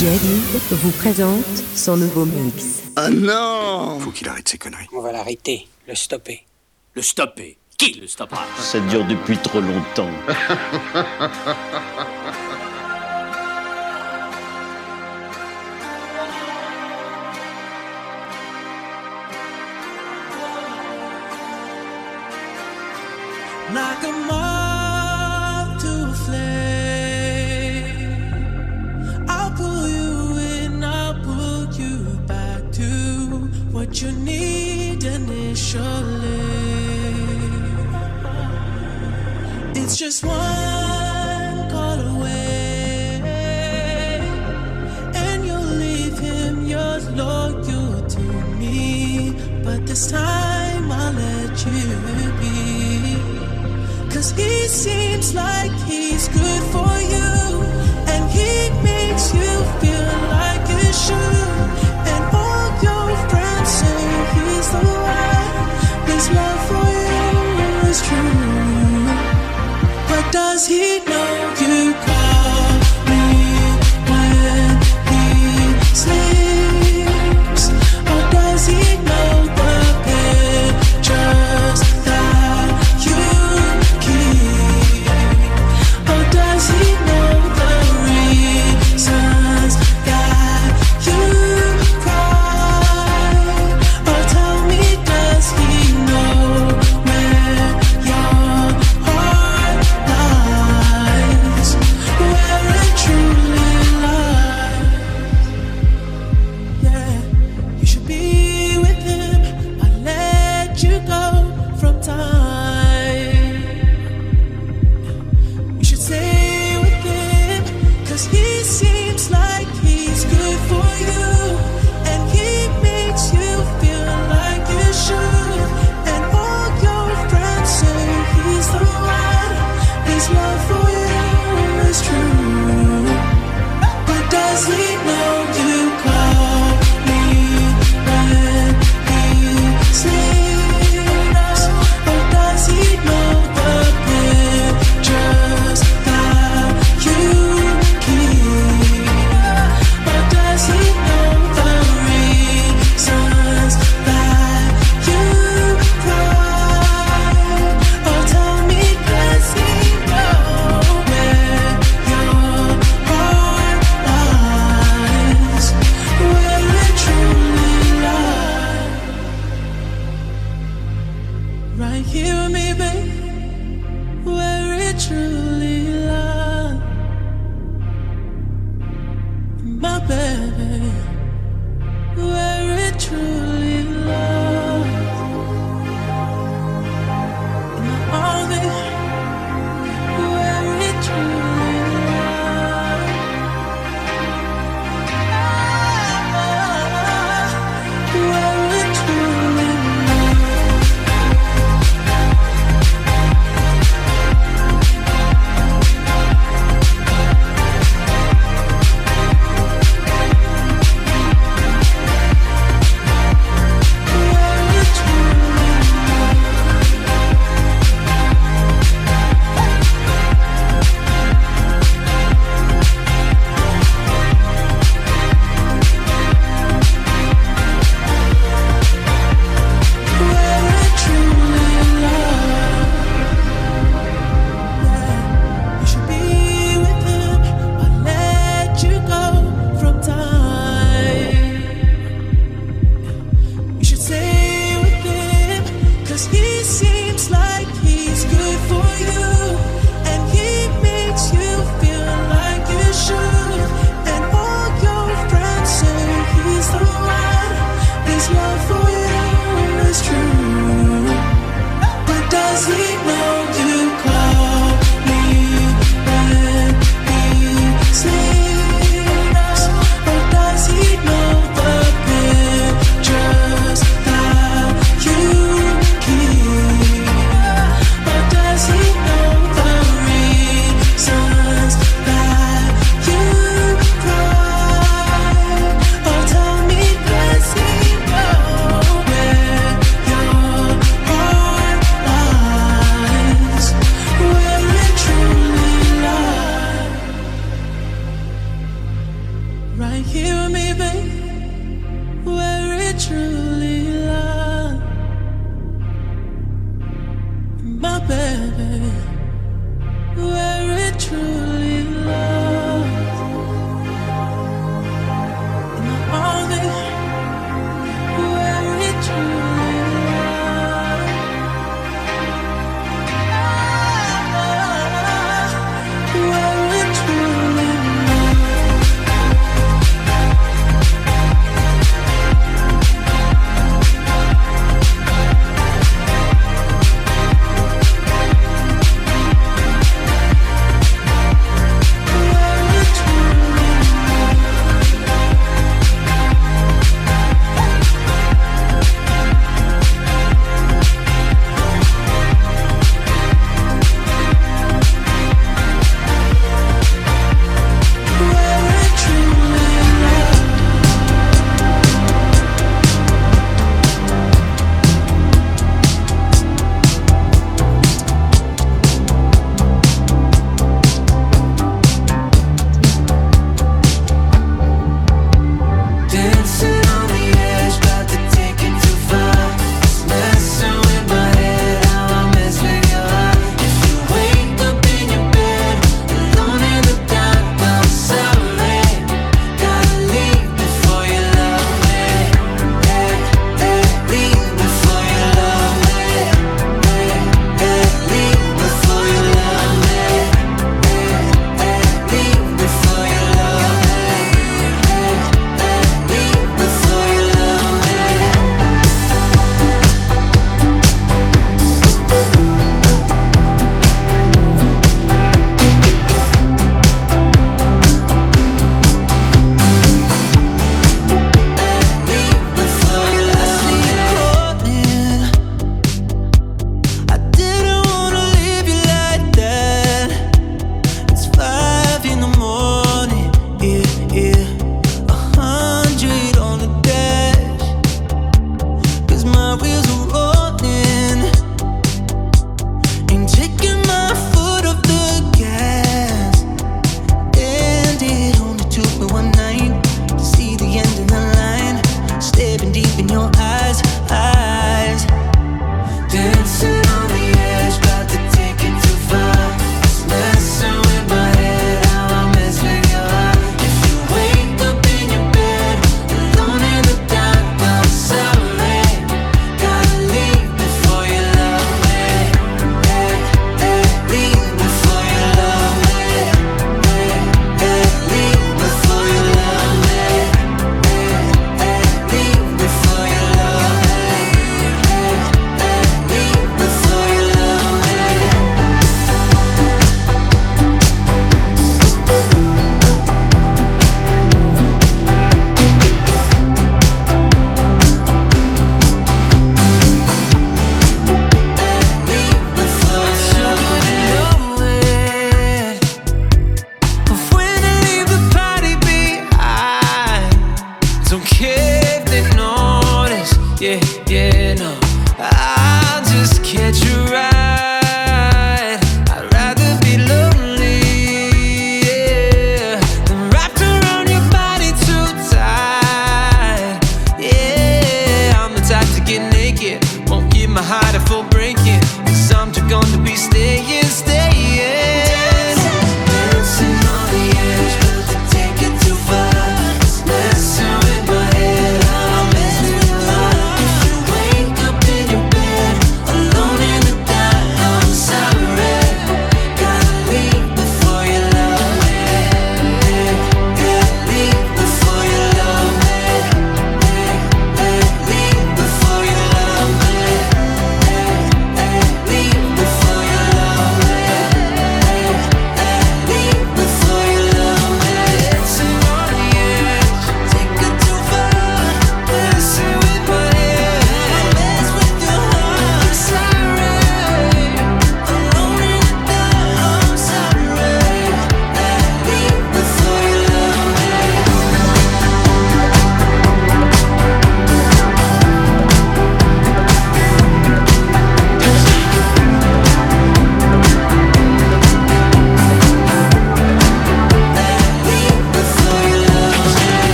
David vous présente son nouveau mix. Oh non Faut qu'il arrête ses conneries. On va l'arrêter, le stopper. Le stopper Qui le stoppera? Ça dure depuis trop longtemps. like a initially. It's just one call away, and you'll leave him, you're loyal to me. But this time I'll let you be. Cause he seems like he's good does he know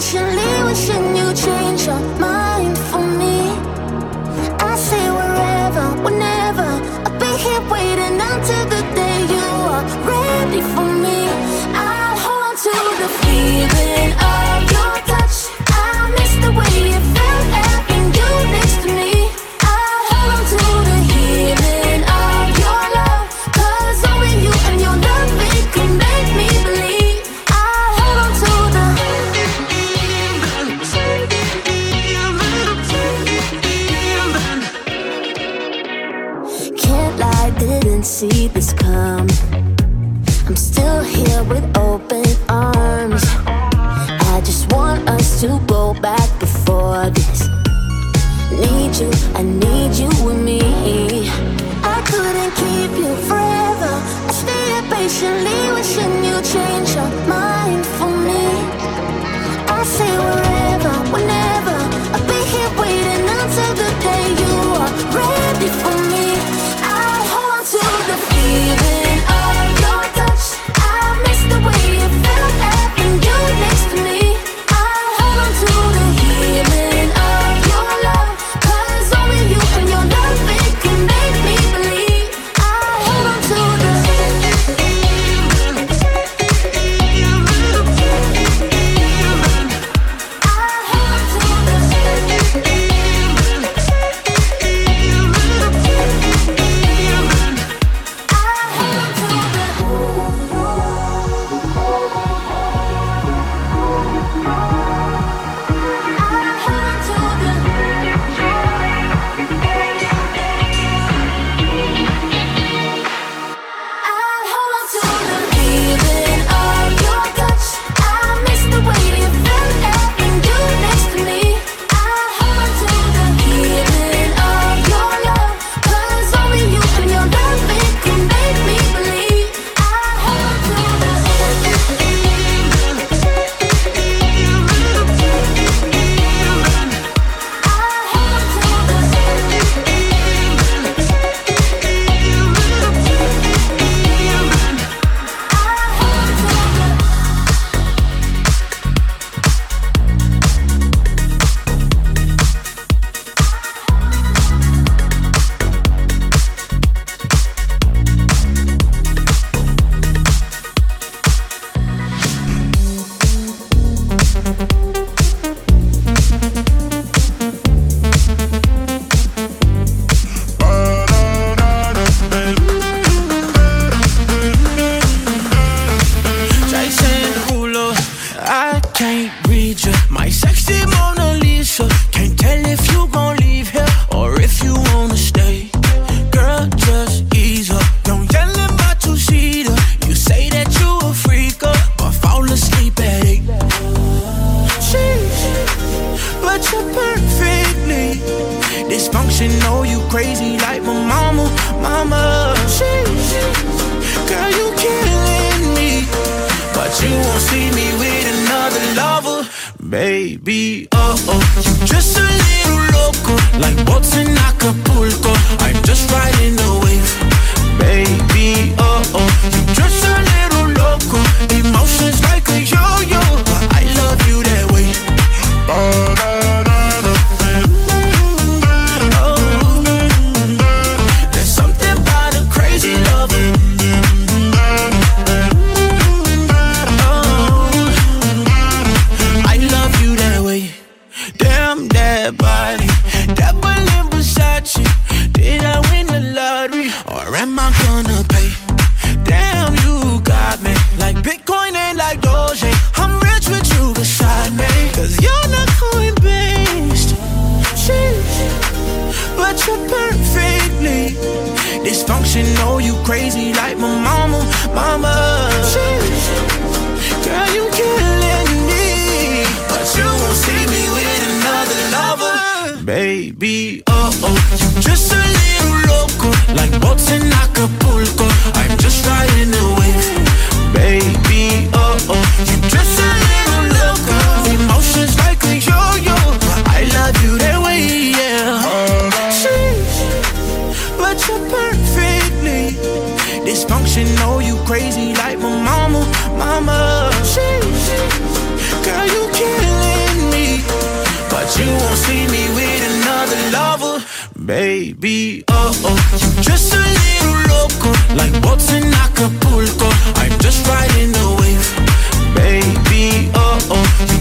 心里，我心有千种梦。crazy like my mama, mama. She, she, girl, you killing me, but you won't see me with another lover, baby. Oh oh, you just a little loco, like boats in Acapulco. I'm just riding the wave, baby. Oh oh.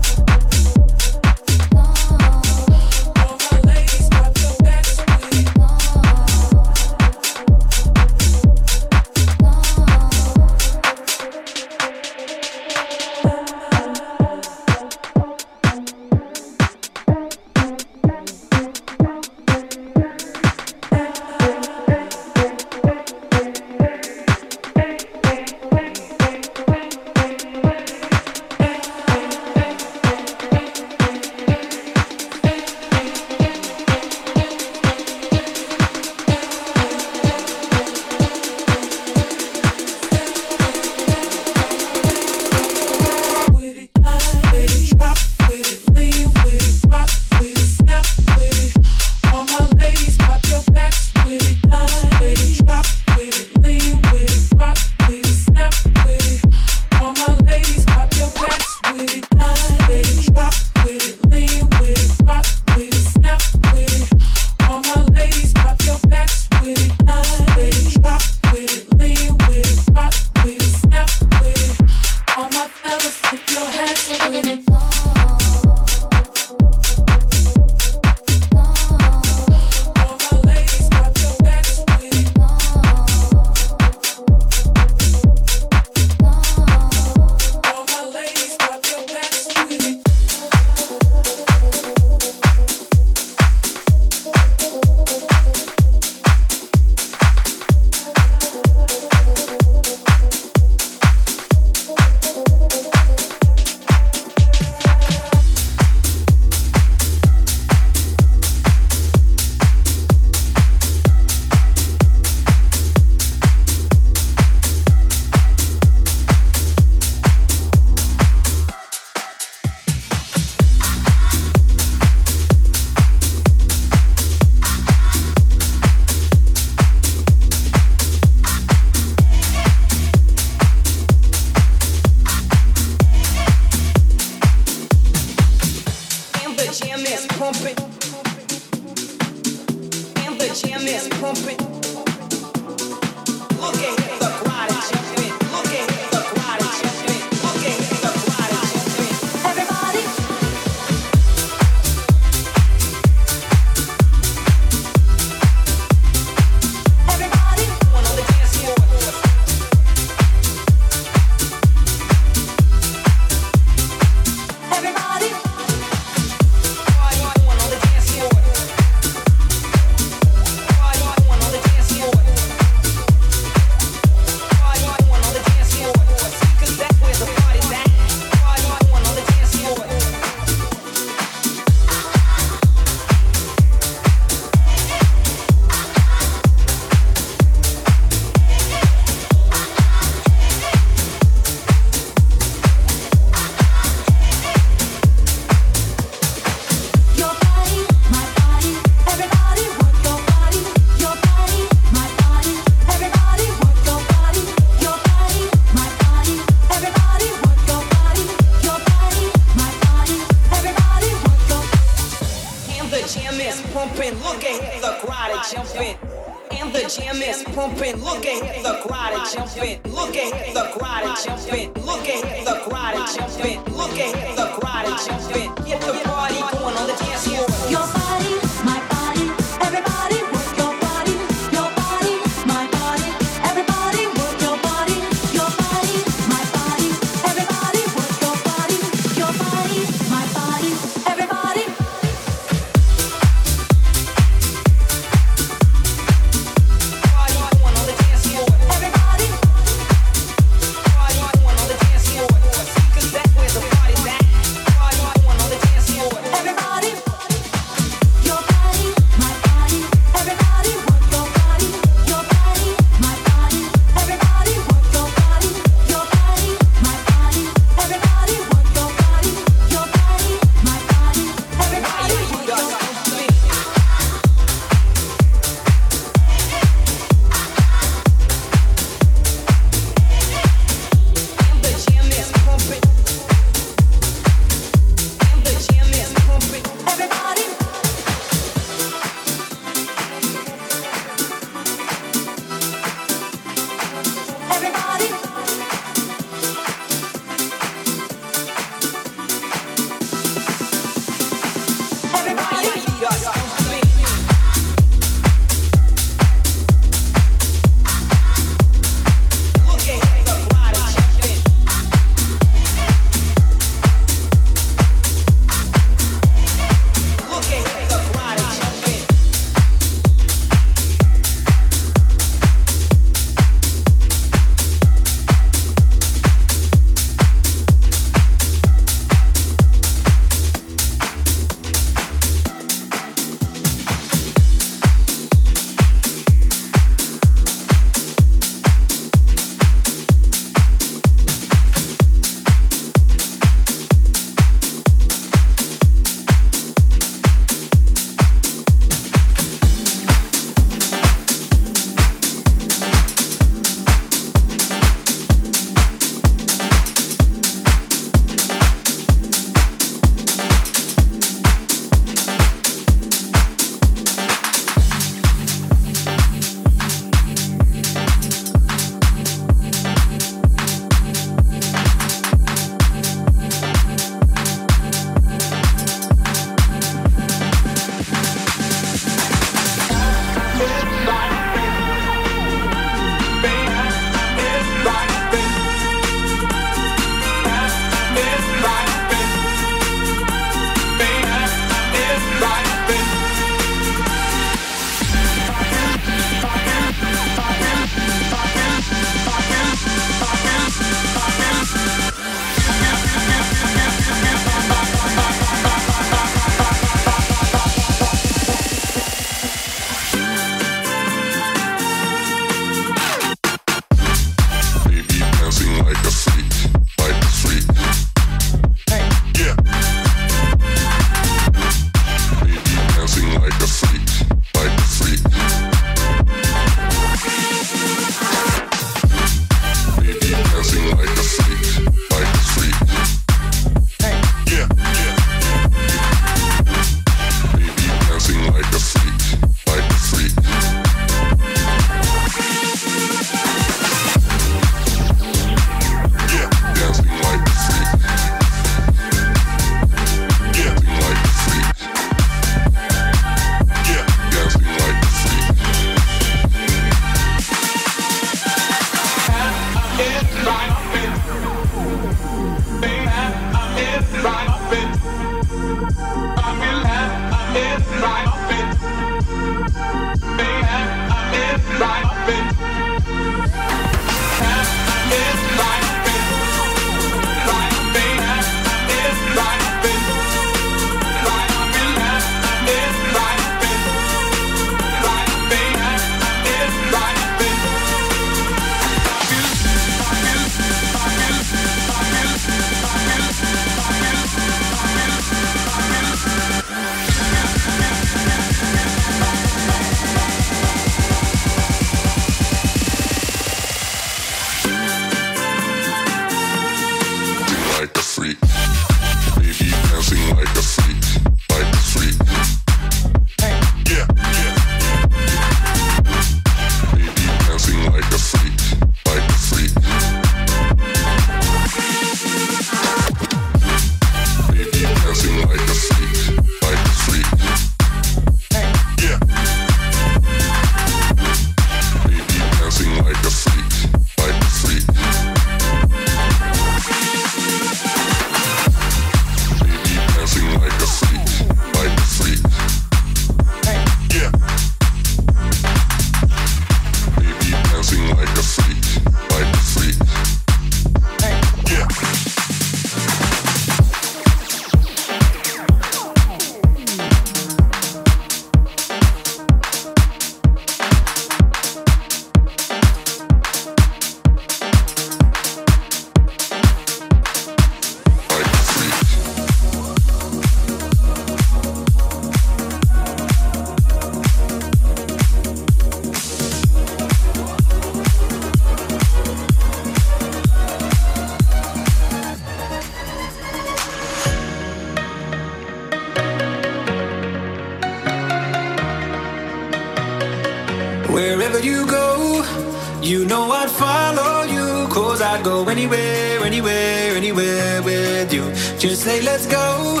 You know I'd follow you. Cause I'd go anywhere, anywhere, anywhere with you. Just say, let's go.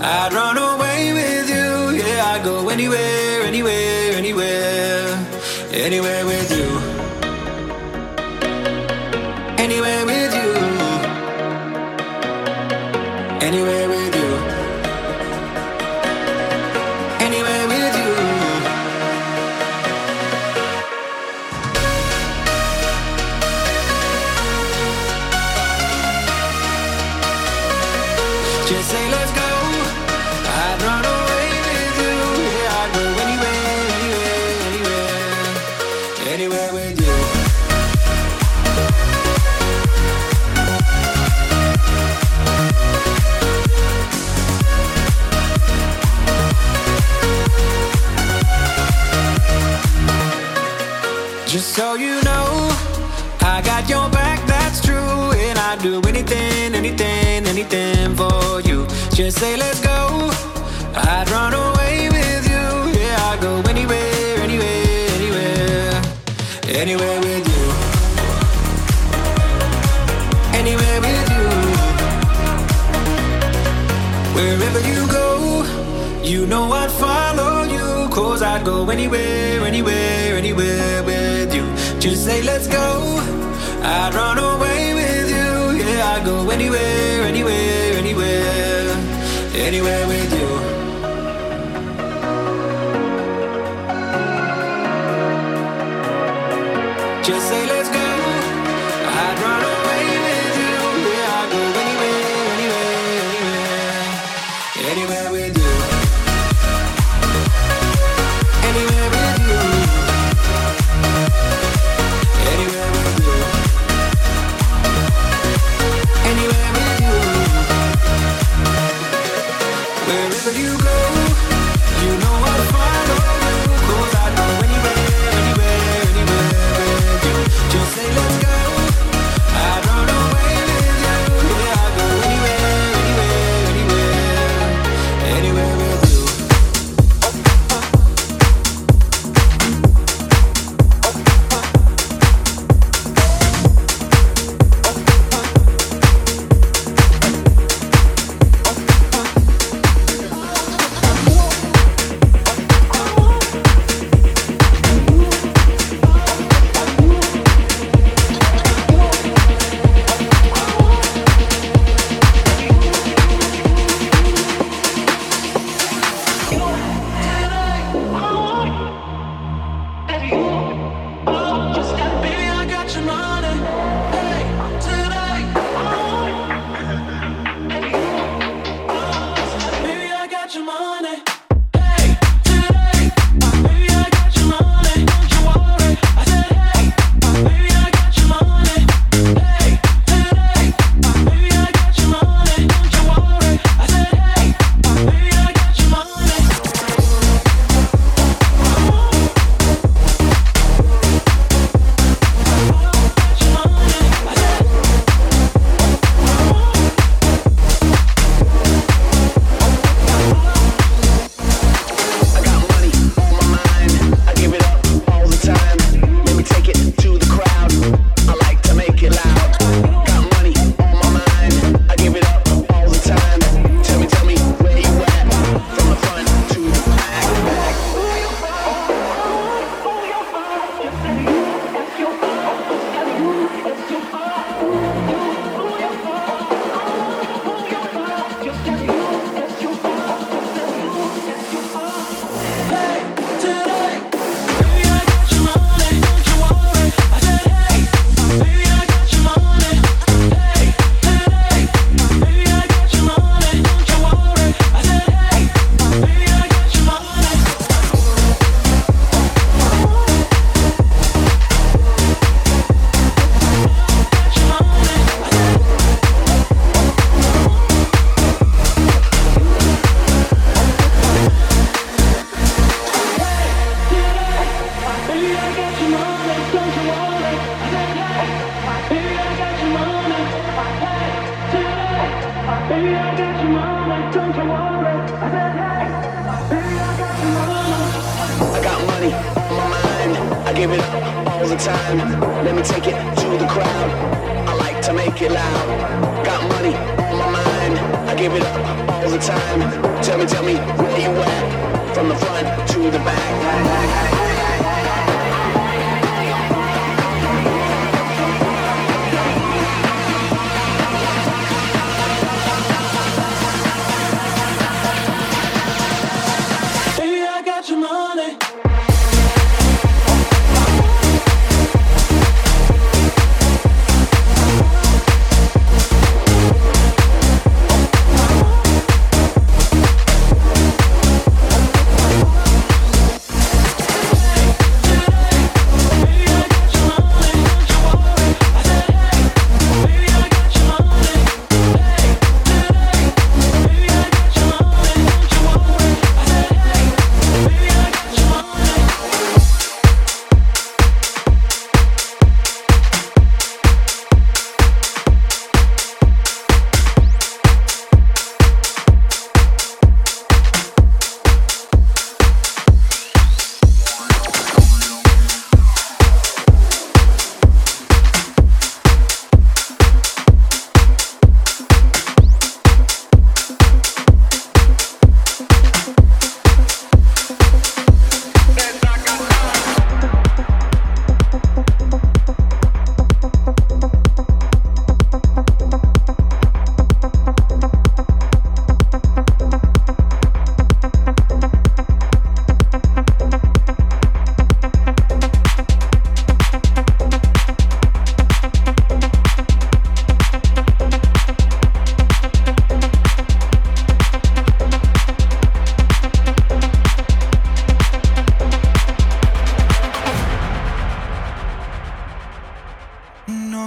I'd run away with you. Yeah, I'd go anywhere, anywhere, anywhere. Anywhere with you. Anywhere with I'd do anything, anything, anything for you. Just say, let's go. I'd run away with you. Yeah, I'd go anywhere, anywhere, anywhere. Anywhere with you. Anywhere with you. Wherever you go, you know I'd follow you. Cause I'd go anywhere, anywhere, anywhere with you. Just say, let's go. I'd run away Go anywhere, anywhere, anywhere. Anywhere with you. Just say,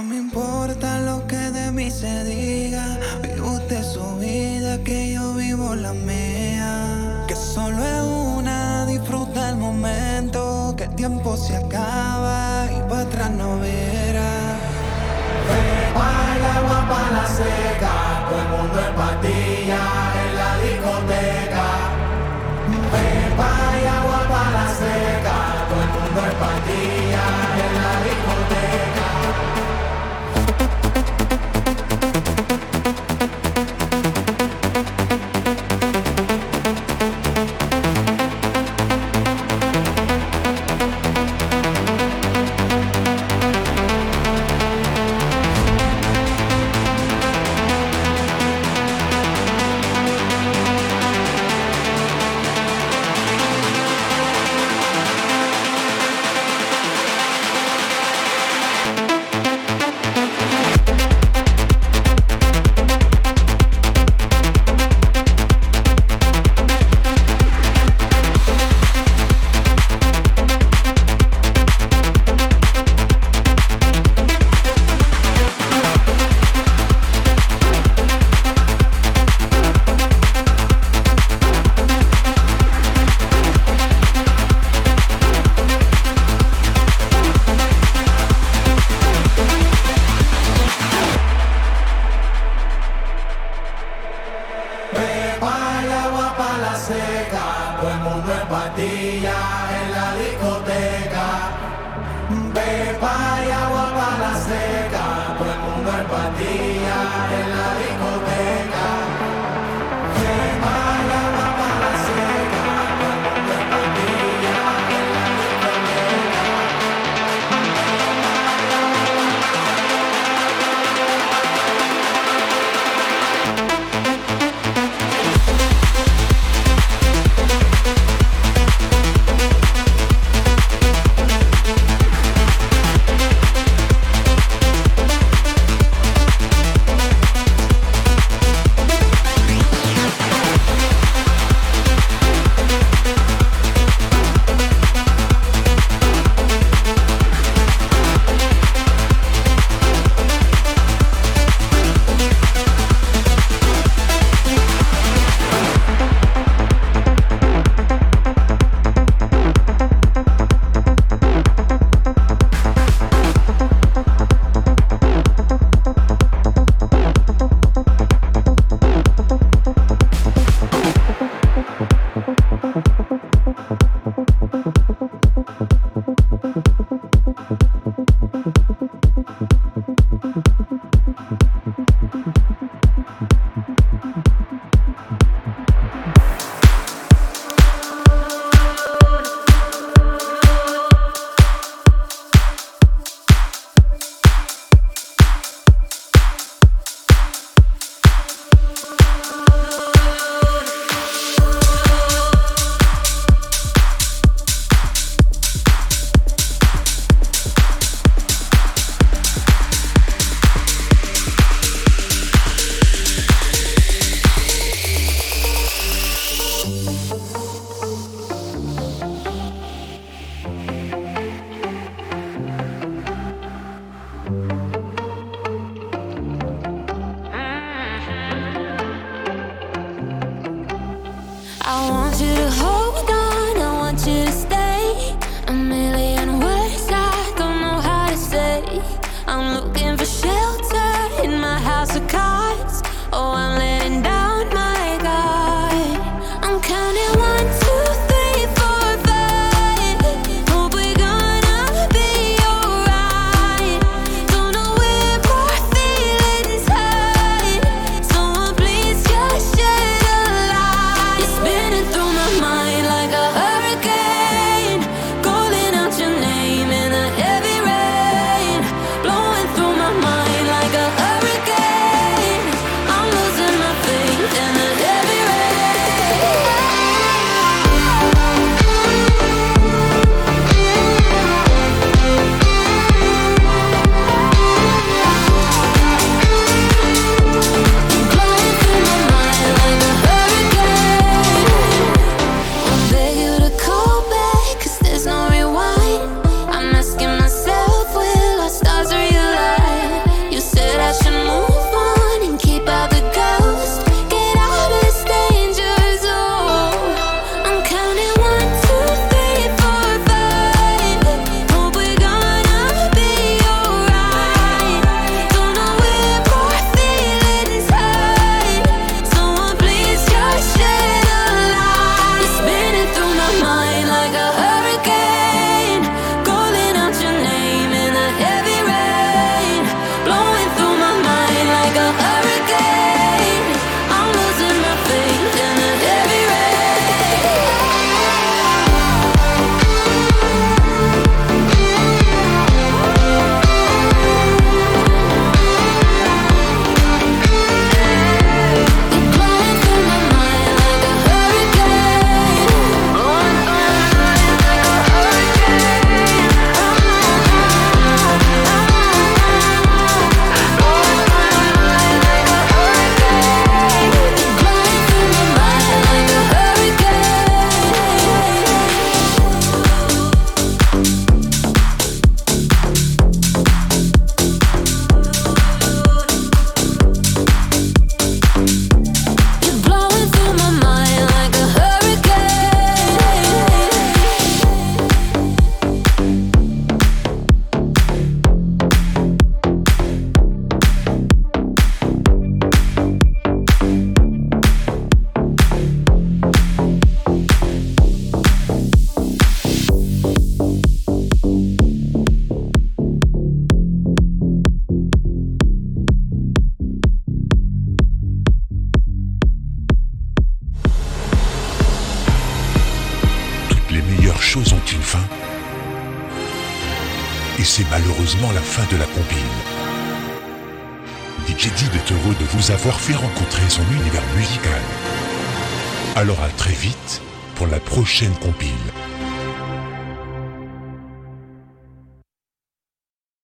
me importa lo que de mí se diga. Vive usted su vida, que yo vivo la mía. Que solo es una, disfruta el momento. Que el tiempo se acaba y para atrás no verás. Baila agua para la seca, todo el mundo en patilla en la discoteca. Pepa agua para la seca, todo el mundo en patilla.